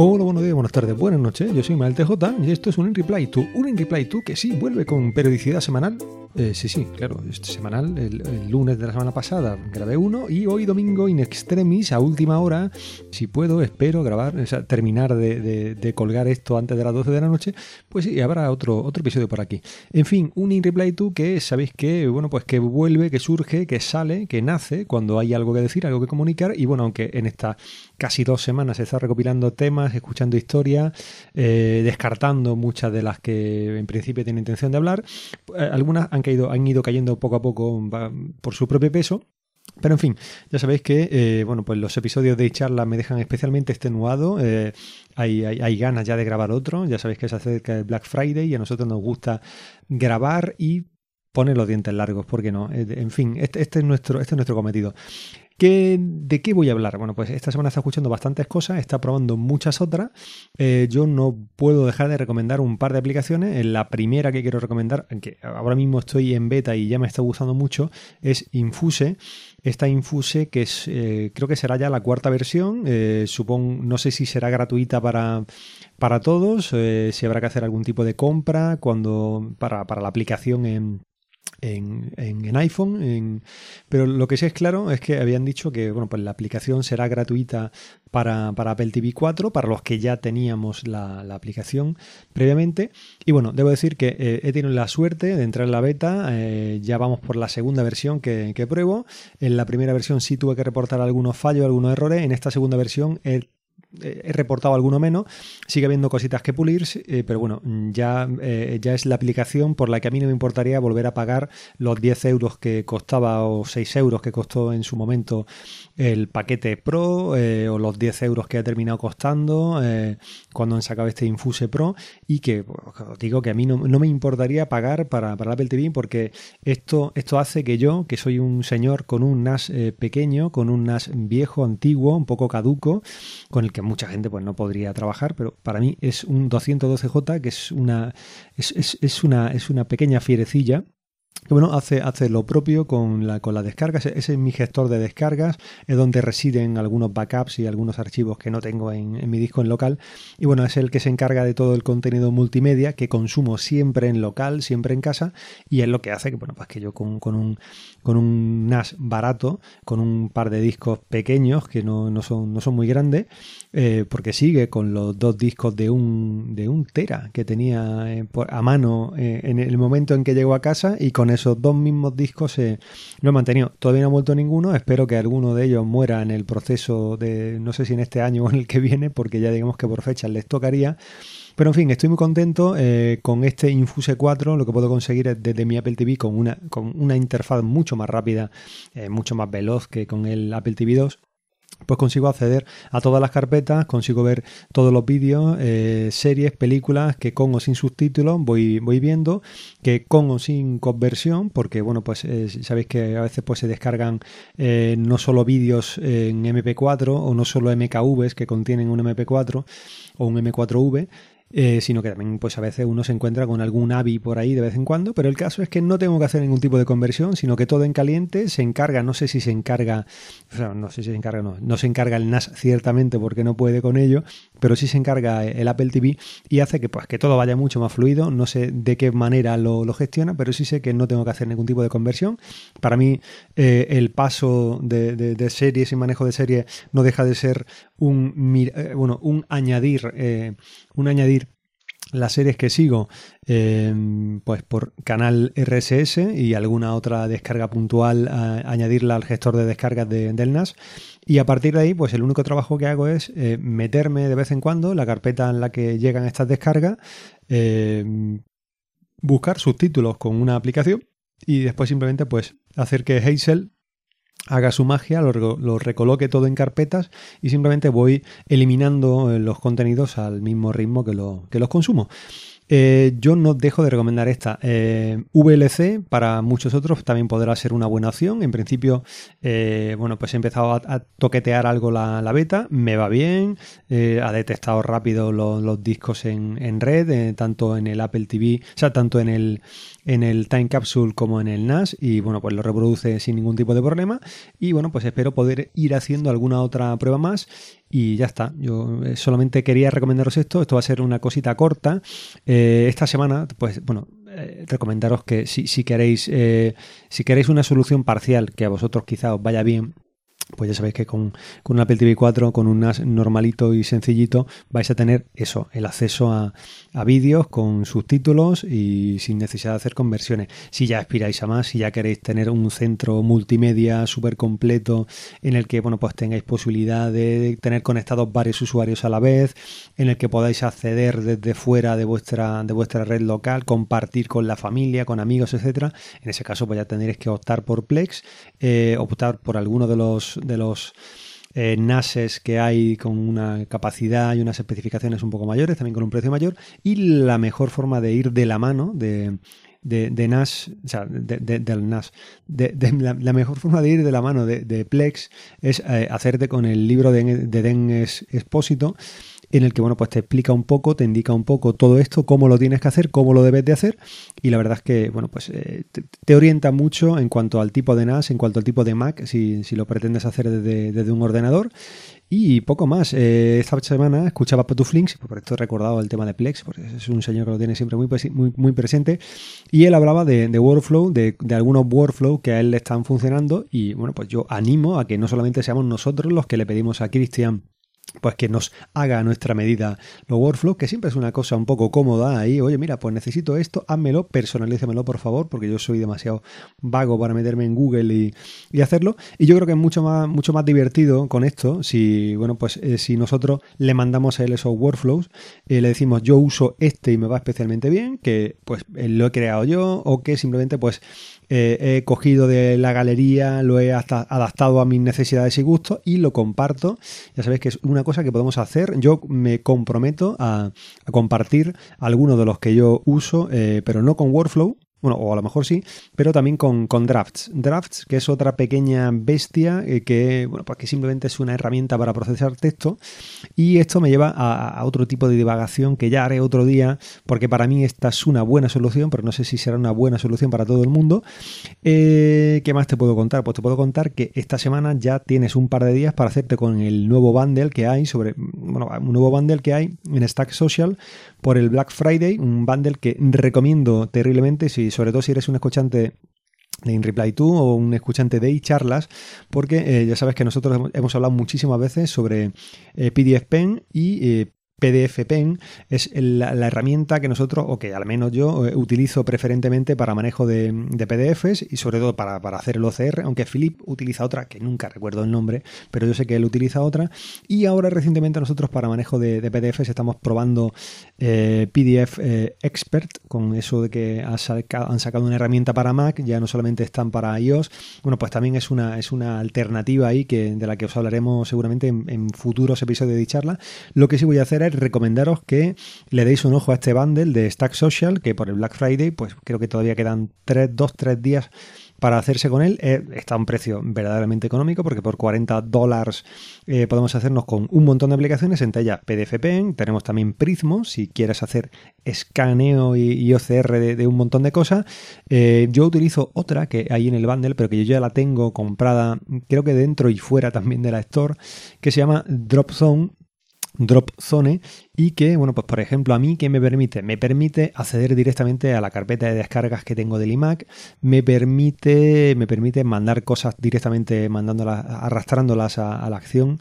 Hola, buenos días, buenas tardes, buenas noches. Yo soy Mael TJ y esto es un In Reply To. Un In Reply To que sí vuelve con periodicidad semanal. Eh, sí, sí, claro, este semanal. El, lunes de la semana pasada grabé uno y hoy domingo in extremis a última hora. Si puedo, espero grabar, o sea, terminar de, colgar esto antes de las 12 de la noche. Pues sí, habrá otro, otro episodio por aquí. En fin, un In Reply To que sabéis que, bueno, pues que vuelve, que surge, que sale, que nace cuando hay algo que decir, algo que comunicar. Y bueno, aunque en esta casi dos semanas se está recopilando temas, escuchando historias, eh, descartando muchas de las que en principio tiene intención de hablar. Eh, algunas han, caído, han ido cayendo poco a poco por su propio peso. Pero en fin, ya sabéis que eh, bueno, pues los episodios de charla me dejan especialmente extenuado. hay, hay, ganas ya de grabar otro. Ya sabéis que se acerca el Black Friday y a nosotros nos gusta grabar y poner los dientes largos, ¿por qué no? En fin, este, este, es, nuestro, este es nuestro cometido. ¿De qué voy a hablar? Bueno, pues esta semana está escuchando bastantes cosas, está probando muchas otras. Eh, yo no puedo dejar de recomendar un par de aplicaciones. La primera que quiero recomendar, que ahora mismo estoy en beta y ya me está gustando mucho, es Infuse. Esta Infuse, que es, eh, creo que será ya la cuarta versión. Eh, supongo, no sé si será gratuita para, para todos, si habrá que hacer algún tipo de compra cuando para, para la aplicación en en, en, iPhone, pero lo que sí es claro es que habían dicho que bueno, pues la aplicación será gratuita para, para Apple TV 4, para los que ya teníamos la, aplicación previamente. Y bueno, debo decir que eh, he tenido la suerte de entrar en la beta, eh, ya vamos por la segunda versión que, que, pruebo. En la primera versión sí tuve que reportar algunos fallos, algunos errores, en esta segunda versión he he reportado alguno menos, sigue habiendo cositas que pulir, eh, pero bueno, ya, eh, ya es la aplicación por la que a mí no me importaría volver a pagar los 10 euros que costaba o 6 euros que costó en su momento el paquete Pro eh, o los 10 euros que ha terminado costando cuando han sacado este Infuse Pro y que pues, os digo que a mí no, me importaría pagar para, para Apple TV porque esto, esto hace que yo, que soy un señor con un NAS pequeño, con un NAS viejo, antiguo, un poco caduco, con el que mucha gente pues no podría trabajar, pero para mí es un 212J que es una, es, es, es una, es una pequeña fierecilla que bueno, hace, hace lo propio con la, con. Ese, es mi gestor de descargas, es donde residen algunos backups y algunos archivos que no tengo en, mi disco en local. Y bueno, es el que se encarga de todo el contenido multimedia que consumo siempre en local, siempre en casa. Y es lo que hace que, bueno, pues que yo con, con un, con un NAS barato, con un par de discos pequeños que no, no, son, no son muy grandes, eh, porque sigue con los dos discos de un, de un tera que tenía eh, a mano eh, en el momento en que llegó a casa y con esos dos mismos discos se lo he mantenido. Todavía no ha vuelto ninguno, espero que alguno de ellos muera en el proceso de, no sé si en este año o en el que viene, porque ya digamos que por fecha les tocaría. Pero en fin, estoy muy contento eh, con este Infuse 4. Lo que puedo conseguir es desde mi Apple TV con una, con una interfaz mucho más rápida, eh, mucho más veloz que con el Apple TV 2 pues consigo acceder a todas las carpetas, consigo ver todos los vídeos, eh, series, películas que con o sin subtítulos voy, voy viendo, que con o sin conversión, porque bueno, pues eh, sabéis que a veces pues se descargan eh, no solo vídeos en MP4 o no solo MKVs que contienen un MP4 o un M4V, eh, sino que también pues a veces uno se encuentra con algún AVI por ahí de vez en cuando, pero el caso es que no tengo que hacer ningún tipo de conversión, sino que todo en caliente se encarga, no sé si se encarga, o sea, no sé si se encarga, no, no se encarga el NAS ciertamente porque no puede con ello, pero sí se encarga el Apple TV y hace que pues que todo vaya mucho más fluido, no sé de qué manera lo, gestiona, pero sí sé que no tengo que hacer ningún tipo de conversión. Para mí eh, el paso de, series y manejo de series no deja de ser un, eh, bueno, un añadir, un añadir las series que sigo, em, pues por canal RSS y alguna otra descarga puntual, añadirla al gestor de descargas de, del NAS. Y a partir de ahí, pues el único trabajo que hago es eh, meterme de vez en cuando la carpeta en la que llegan estas descargas, em, buscar subtítulos con una aplicación y después simplemente pues hacer que Hazel haga su magia, lo, recoloque todo en carpetas y simplemente voy eliminando eh, los contenidos al mismo ritmo que, que los consumo. Eh, yo no dejo de recomendar esta. Eh, VLC para muchos otros también podrá ser una buena opción. En principio, bueno, pues he empezado a, toquetear algo la, beta, me va bien, ha detectado rápido los, discos en, red, tanto en el Apple TV, o sea, tanto en el en el Time Capsule como en el NAS y bueno, pues lo reproduce sin ningún tipo de problema y bueno, pues espero poder ir haciendo alguna otra prueba más y ya está. Yo eh, solamente quería recomendaros esto. Esto va a ser una cosita corta. Eh, esta semana, pues bueno, eh, recomendaros que si, si queréis si queréis una solución parcial que a vosotros quizá os vaya bien pues ya sabéis que con, con, un Apple TV 4, con un NAS normalito y sencillito, vais a tener eso, el acceso a, a vídeos con subtítulos y sin necesidad de hacer conversiones. Si ya aspiráis a más, si ya queréis tener un centro multimedia súper completo en el que bueno, pues tengáis posibilidad de tener conectados varios usuarios a la vez, en el que podáis acceder desde fuera de vuestra, de vuestra red local, compartir con la familia, con amigos, etcétera. En ese caso, pues ya tendréis que optar por Plex, eh, optar por alguno de los de los eh, NASes que hay con una capacidad y unas especificaciones un poco mayores, también con un precio mayor, y la mejor forma de ir de la mano de, de, NAS, o sea, del NAS, de, la, mejor forma de ir de la mano de, Plex es eh, hacerte con el libro de, Den Expósito en el que bueno, pues te explica un poco, te indica un poco todo esto, cómo lo tienes que hacer, cómo lo debes de hacer, y la verdad es que bueno, pues eh, te, orienta mucho en cuanto al tipo de NAS, en cuanto al tipo de Mac, si, lo pretendes hacer desde, un ordenador. Y poco más. Eh, esta semana escuchaba Patuflinks, por esto he recordado el tema de Plex, porque es un señor que lo tiene siempre muy, muy, muy presente. Y él hablaba de, workflow, de, de, algunos workflow que a él le están funcionando. Y bueno, pues yo animo a que no solamente seamos nosotros los que le pedimos a Cristian pues que nos haga a nuestra medida los workflows, que siempre es una cosa un poco cómoda ahí, oye, mira, pues necesito esto, házmelo, personalízamelo por favor, porque yo soy demasiado vago para meterme en Google y, y hacerlo. Y yo creo que es mucho más, mucho más divertido con esto, si, bueno, pues eh, si nosotros le mandamos a él esos workflows, eh, le decimos yo uso este y me va especialmente bien, que pues eh, lo he creado yo, o que simplemente pues eh, he cogido de la galería, lo he hasta adaptado a mis necesidades y gustos y lo comparto. Ya sabéis que es una cosa que podemos hacer. Yo me comprometo a, compartir algunos de los que yo uso, eh, pero no con Workflow, bueno, o a lo mejor sí, pero también con, drafts. Drafts, que es otra pequeña bestia eh, que, bueno, pues que simplemente es una herramienta para procesar texto. Y esto me lleva a, otro tipo de divagación que ya haré otro día, porque para mí esta es una buena solución, pero no sé si será una buena solución para todo el mundo. Eh, ¿Qué más te puedo contar? Pues te puedo contar que esta semana ya tienes un par de días para hacerte con el nuevo bundle que hay sobre, bueno, un nuevo bundle que hay en Stack Social por el Black Friday, un bundle que recomiendo terriblemente si sobre todo si eres un escuchante de InReply 2 o un escuchante de charlas porque eh, ya sabes que nosotros hemos, hablado muchísimas veces sobre eh, PDF Pen y eh, PDF Pen es la, herramienta que nosotros, o que al menos yo, eh, utilizo preferentemente para manejo de, PDFs y sobre todo para, hacer el OCR, aunque Philip utiliza otra, que nunca recuerdo el nombre, pero yo sé que él utiliza otra. Y ahora recientemente nosotros para manejo de, PDFs estamos probando eh, PDF eh, Expert, con eso de que han sacado, una herramienta para Mac, ya no solamente están para iOS, bueno, pues también es una, es una alternativa ahí que, de la que os hablaremos seguramente en, en futuros episodios de charla. Lo que sí voy a hacer es recomendaros que le deis un ojo a este bundle de Stack Social, que por el Black Friday, pues creo que todavía quedan 3, 2, 3 días para hacerse con él. Eh, está a un precio verdaderamente económico porque por 40 dólares eh, podemos hacernos con un montón de aplicaciones, entre ellas PDF Pen, tenemos también Prismo, si quieres hacer escaneo y, OCR de, un montón de cosas. Eh, yo utilizo otra que hay en el bundle, pero que yo ya la tengo comprada, creo que dentro y fuera también de la Store, que se llama DropZone Drop Zone y que, bueno, pues por ejemplo a mí, ¿qué me permite? Me permite acceder directamente a la carpeta de descargas que tengo del iMac, me permite, me permite mandar cosas directamente mandándolas, arrastrándolas a, la acción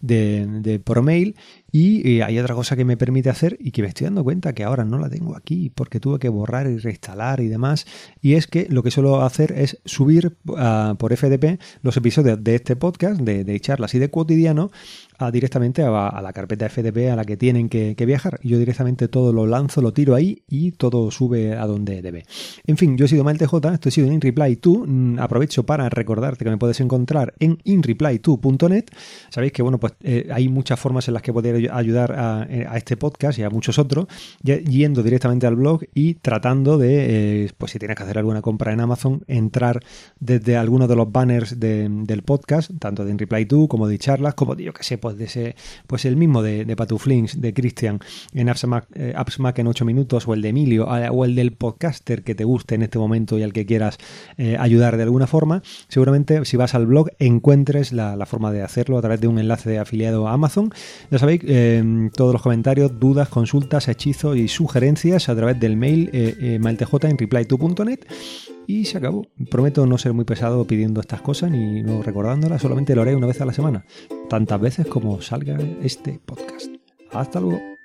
de, de, por mail y eh, hay otra cosa que me permite hacer y que me estoy dando cuenta que ahora no la tengo aquí porque tuve que borrar y reinstalar y demás. Y es que lo que suelo hacer es subir ah, por FTP los episodios de este podcast, de, charlas y de cotidiano, a, directamente a, la carpeta FTP a la que tienen que, viajar. Yo directamente todo lo lanzo, lo tiro ahí y todo sube a donde debe. En fin, yo he sido MalTJ, esto ha sido en InReply2. Mm, aprovecho para recordarte que me puedes encontrar en inreply2.net. Sabéis que bueno, pues eh, hay muchas formas en las que poder ayudar eh, a, este podcast y a muchos otros, yendo directamente al blog y tratando de, eh, pues si tienes que hacer alguna compra en Amazon, entrar desde alguno de los banners del podcast, tanto de InReply2 como de charlas, como de yo que sé, pues de ese, pues el mismo de, de Patuflinks, de Cristian en AppsMac, eh, en 8 minutos, o el de Emilio, o el del podcaster que te guste en este momento y al que quieras ayudar de alguna forma, seguramente si vas al blog encuentres la, forma de hacerlo a través de un enlace de afiliado a Amazon. Ya sabéis, todos los comentarios, dudas, consultas, hechizos y sugerencias a través del mail eh, mailtj en reply2.net y se acabó. Prometo no ser muy pesado pidiendo estas cosas ni no recordándolas, solamente lo haré una vez a la semana, tantas veces como salga este podcast. Hasta luego.